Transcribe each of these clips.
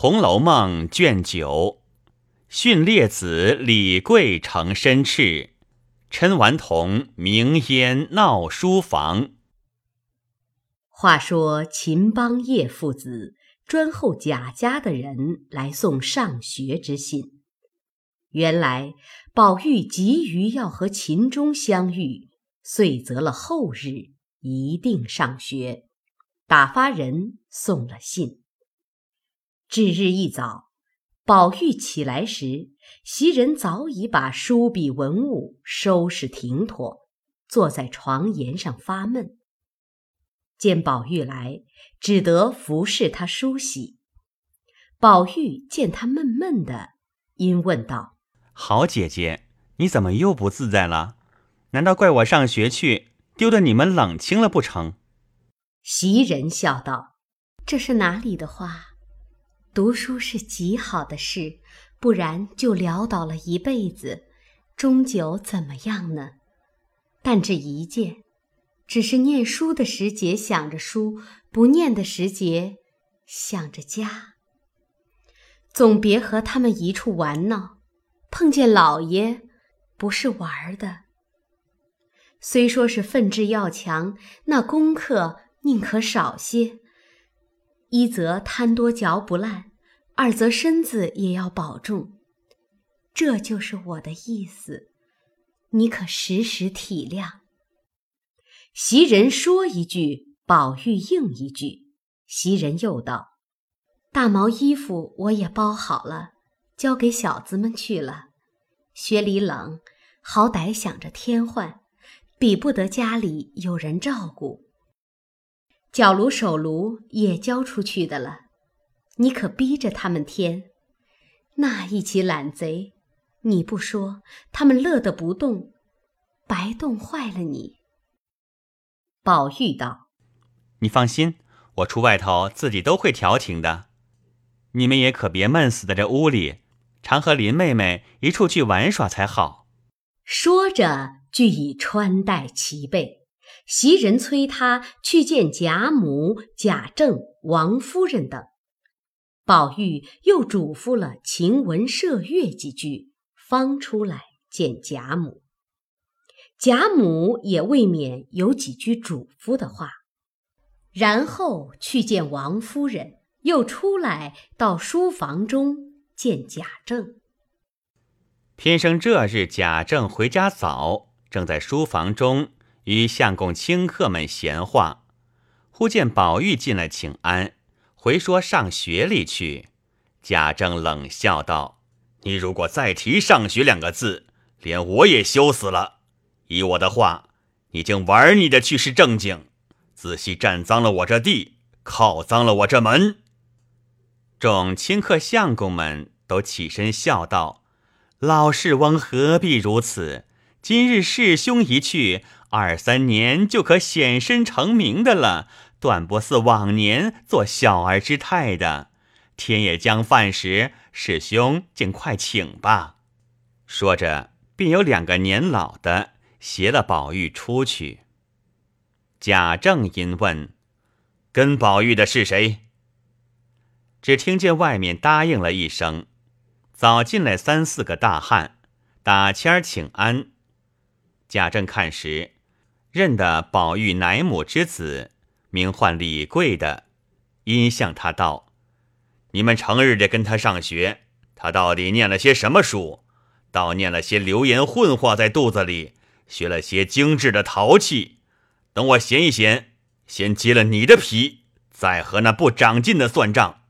红楼梦》卷九，训列子李贵成申斥，嗔顽童名烟闹书房。话说秦邦业父子专候贾家的人来送上学之信。原来宝玉急于要和秦钟相遇，遂择了后日一定上学，打发人送了信。至日一早，宝玉起来时，袭人早已把书笔文物收拾停妥，坐在床沿上发闷。见宝玉来，只得服侍他梳洗。宝玉见他闷闷的，因问道：“好姐姐，你怎么又不自在了？难道怪我上学去，丢得你们冷清了不成？”袭人笑道：“这是哪里的话？”读书是极好的事，不然就潦倒了一辈子，终究怎么样呢？但这一件，只是念书的时节想着书，不念的时节想着家。总别和他们一处玩闹，碰见老爷，不是玩的。虽说是奋志要强，那功课宁可少些。一则贪多嚼不烂，二则身子也要保重。这就是我的意思，你可时时体谅。袭人说一句，宝玉应一句。袭人又道：“大毛衣服我也包好了，交给小子们去了。雪里冷，好歹想着添换，比不得家里有人照顾。”脚炉、手炉也交出去的了，你可逼着他们添。那一起懒贼，你不说，他们乐得不动，白冻坏了你。宝玉道：“你放心，我出外头自己都会调停的。你们也可别闷死在这屋里，常和林妹妹一处去玩耍才好。”说着，俱已穿戴齐备。袭人催他去见贾母、贾政、王夫人等，宝玉又嘱咐了晴雯、麝月几句，方出来见贾母。贾母也未免有几句嘱咐的话，然后去见王夫人，又出来到书房中见贾政。偏生这日贾政回家早，正在书房中。与相公卿客们闲话，忽见宝玉进来请安，回说上学里去。贾政冷笑道：“你如果再提上学两个字，连我也羞死了。依我的话，你竟玩你的去是正经，仔细占脏了我这地，靠脏了我这门。”众卿客相公们都起身笑道：“老世翁何必如此？今日师兄一去。”二三年就可显身成名的了，断不似往年做小儿之态的。天也将饭时，师兄尽快请吧。说着，便有两个年老的携了宝玉出去。贾政因问：“跟宝玉的是谁？”只听见外面答应了一声，早进来三四个大汉，打签请安。贾政看时。认得宝玉奶母之子，名唤李贵的，因向他道：“你们成日的跟他上学，他到底念了些什么书？倒念了些流言混话在肚子里，学了些精致的淘气。等我闲一闲，先揭了你的皮，再和那不长进的算账。”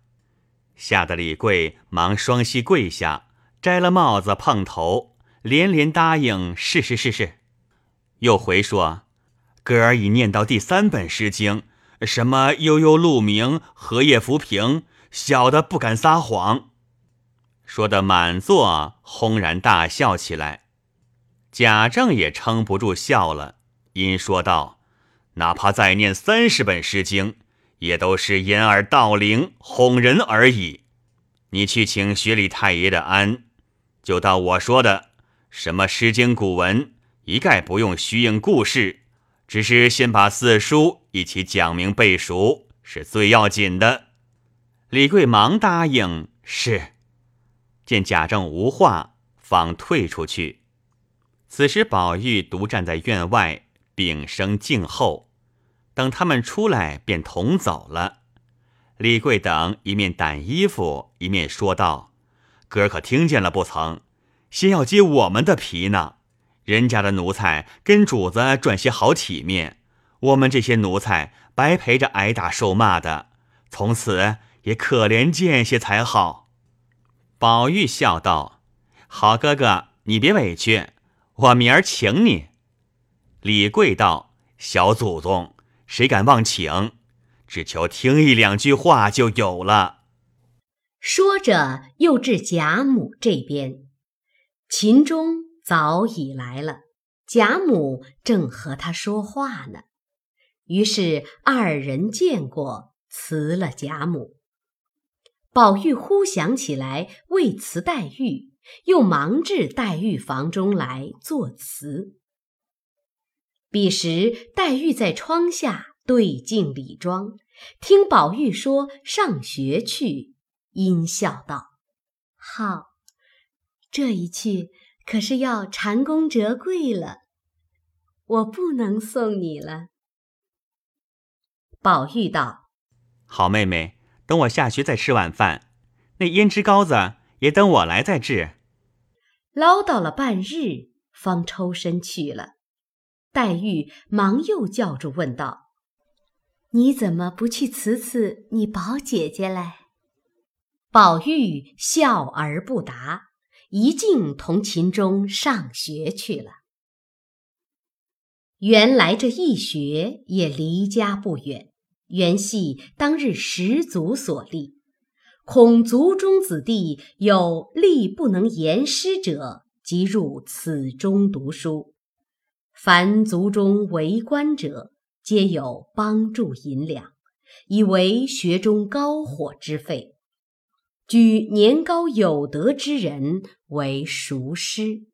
吓得李贵忙双膝跪下，摘了帽子碰头，连连答应：“是是是是。”又回说。哥儿已念到第三本《诗经》，什么悠悠鹿鸣，荷叶浮萍，小的不敢撒谎。说的满座轰然大笑起来，贾政也撑不住笑了，因说道：“哪怕再念三十本《诗经》，也都是掩耳盗铃，哄人而已。你去请学里太爷的安，就到我说的，什么《诗经》古文，一概不用虚应故事。”只是先把四书一起讲明背熟是最要紧的。李贵忙答应是。见贾政无话，方退出去。此时宝玉独站在院外，屏声静候。等他们出来，便同走了。李贵等一面掸衣服，一面说道：“哥可听见了不曾？先要揭我们的皮呢。人家的奴才跟主子赚些好体面，我们这些奴才白陪着挨打受骂的，从此也可怜见些才好。”宝玉笑道：“好哥哥，你别委屈，我明儿请你。”李贵道：“小祖宗，谁敢忘请？只求听一两句话就有了。”说着，又至贾母这边，秦钟早已来了，贾母正和他说话呢。于是二人见过，辞了贾母。宝玉忽想起来为辞黛玉，又忙至黛玉房中来作辞。彼时黛玉在窗下对镜理妆，听宝玉说上学去，阴笑道：“好，这一去可是要蟾宫折桂了，我不能送你了。”宝玉道：“好妹妹。”等我下学再吃晚饭，那胭脂膏子也等我来再制。唠叨了半日，方抽身去了。黛玉忙又叫住问道：“你怎么不去辞辞你宝姐姐来？”宝玉笑而不答，一径同秦钟上学去了。原来这一学也离家不远。原系当日始祖所立，恐族中子弟有力不能言师者，即入此中读书。凡族中为官者，皆有帮助银两，以为学中高火之费。举年高有德之人为塾师。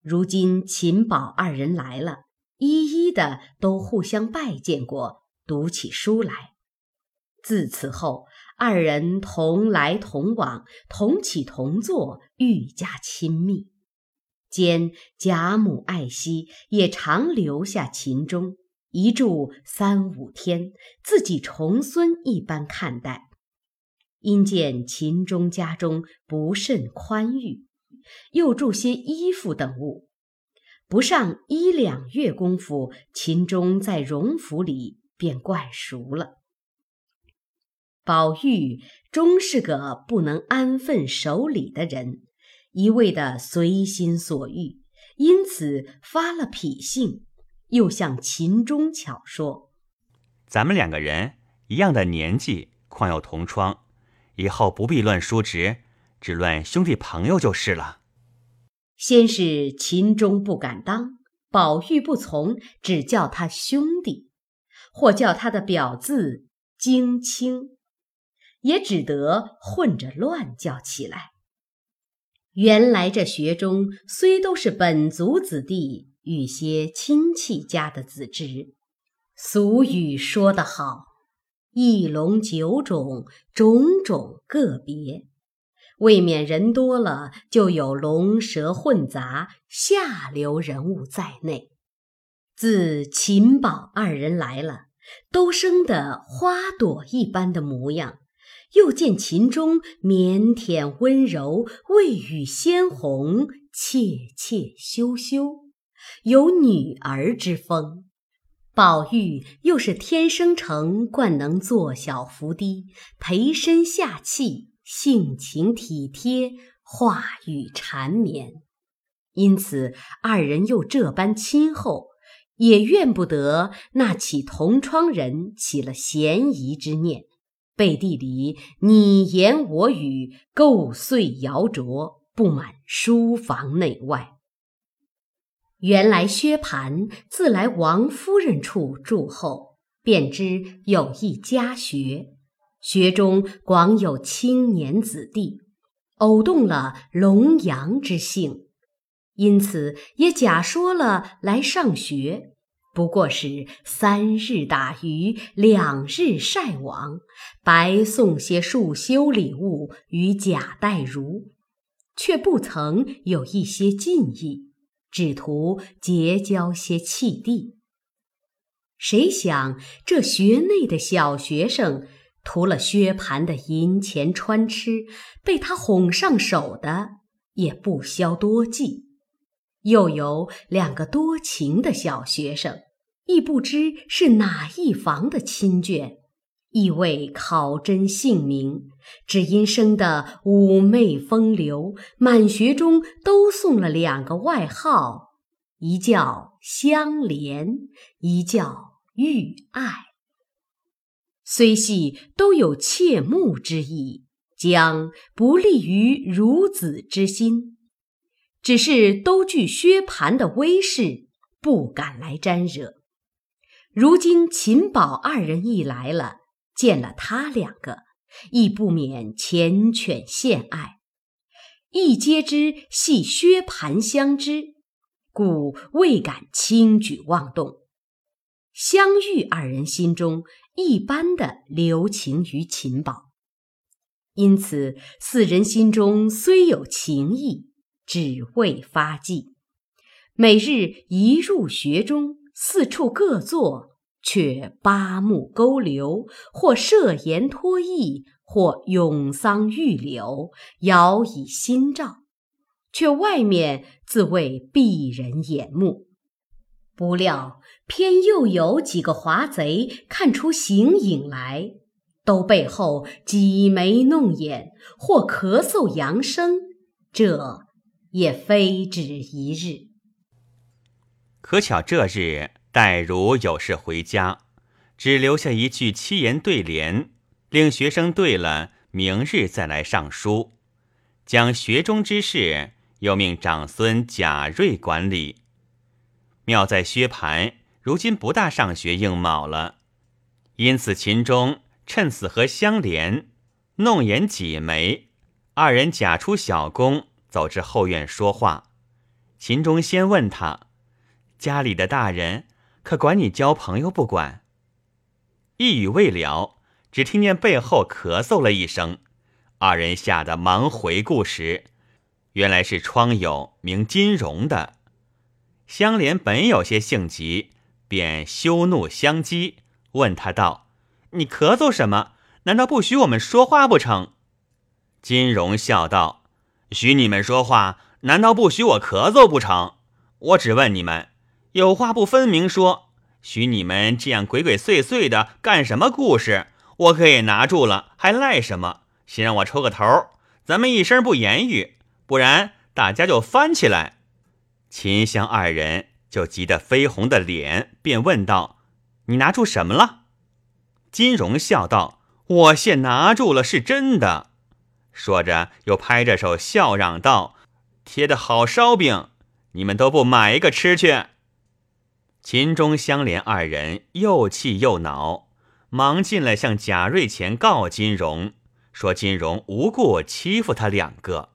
如今秦宝二人来了，一一的都互相拜见过。读起书来，自此后二人同来同往，同起同坐，愈加亲密。兼贾母爱惜，也常留下秦钟，一住三五天，自己重孙一般看待。因见秦钟家中不甚宽裕，又助些衣服等物，不上一两月功夫，秦钟在荣府里。便惯熟了。宝玉终是个不能安分守礼的人，一味的随心所欲，因此发了脾性，又向秦钟巧说：“咱们两个人一样的年纪，况有同窗，以后不必论叔侄，只论兄弟朋友就是了。”先是秦钟不敢当，宝玉不从，只叫他兄弟。或叫他的表字荆青，也只得混着乱叫起来。原来这学中虽都是本族子弟与些亲戚家的子侄，俗语说得好：“一龙九种，种种个别。”未免人多了，就有龙蛇混杂、下流人物在内。自秦宝二人来了，都生得花朵一般的模样，又见秦钟腼腆温柔，未语鲜红，怯怯羞羞，有女儿之风。宝玉又是天生成惯能做小伏低，陪身下气，性情体贴，话语缠绵，因此二人又这般亲厚。也怨不得那起同窗人起了嫌疑之念，背地里你言我语，构碎谣诼，布满书房内外。原来薛蟠自来王夫人处住后，便知有一家学，学中广有青年子弟，偶动了龙阳之性。因此也假说了来上学，不过是三日打鱼两日晒网，白送些束修礼物与贾代儒，却不曾有一些进意，只图结交些弃弟。谁想这学内的小学生，图了薛蟠的银钱穿吃，被他哄上手的也不消多计。又有两个多情的小学生，亦不知是哪一房的亲眷，亦未考真姓名，只因生得妩媚风流，满学中都送了两个外号，一叫香莲，一叫玉爱。虽系都有切慕之意，将不利于孺子之心。只是都惧薛蟠的威势，不敢来沾惹。如今秦宝二人一来了，见了他两个，亦不免缱绻献爱，亦皆知系薛蟠相知，故未敢轻举妄动。相遇二人心中一般的留情于秦宝，因此四人心中虽有情意。只为发迹，每日一入学中，四处各坐，却八目勾留，或设言托意，或咏桑玉柳，遥以心照，却外面自谓避人眼目。不料偏又有几个华贼看出形影来，都背后挤眉弄眼，或咳嗽扬声，这。也非止一日。可巧这日戴如有事回家，只留下一句七言对联，令学生对了，明日再来上书。将学中之事，又命长孙贾瑞管理。妙在薛蟠如今不大上学应卯了，因此秦钟趁此和相连，弄眼挤眉，二人假出小宫。走至后院说话，秦钟先问他：“家里的大人可管你交朋友不管？”一语未了，只听见背后咳嗽了一声，二人吓得忙回顾时，原来是窗友名金荣的。香莲本有些性急，便羞怒相激，问他道：“你咳嗽什么？难道不许我们说话不成？”金荣笑道。许你们说话，难道不许我咳嗽不成？我只问你们，有话不分明说。许你们这样鬼鬼祟祟的干什么故事？我可也拿住了，还赖什么？先让我抽个头，咱们一声不言语，不然大家就翻起来。秦香二人就急得绯红的脸，便问道：“你拿住什么了？”金荣笑道：“我现拿住了，是真的。”说着，又拍着手笑嚷道：“贴的好烧饼，你们都不买一个吃去？”秦钟、相连二人又气又恼，忙进来向贾瑞前告金荣，说金荣无故欺负他两个。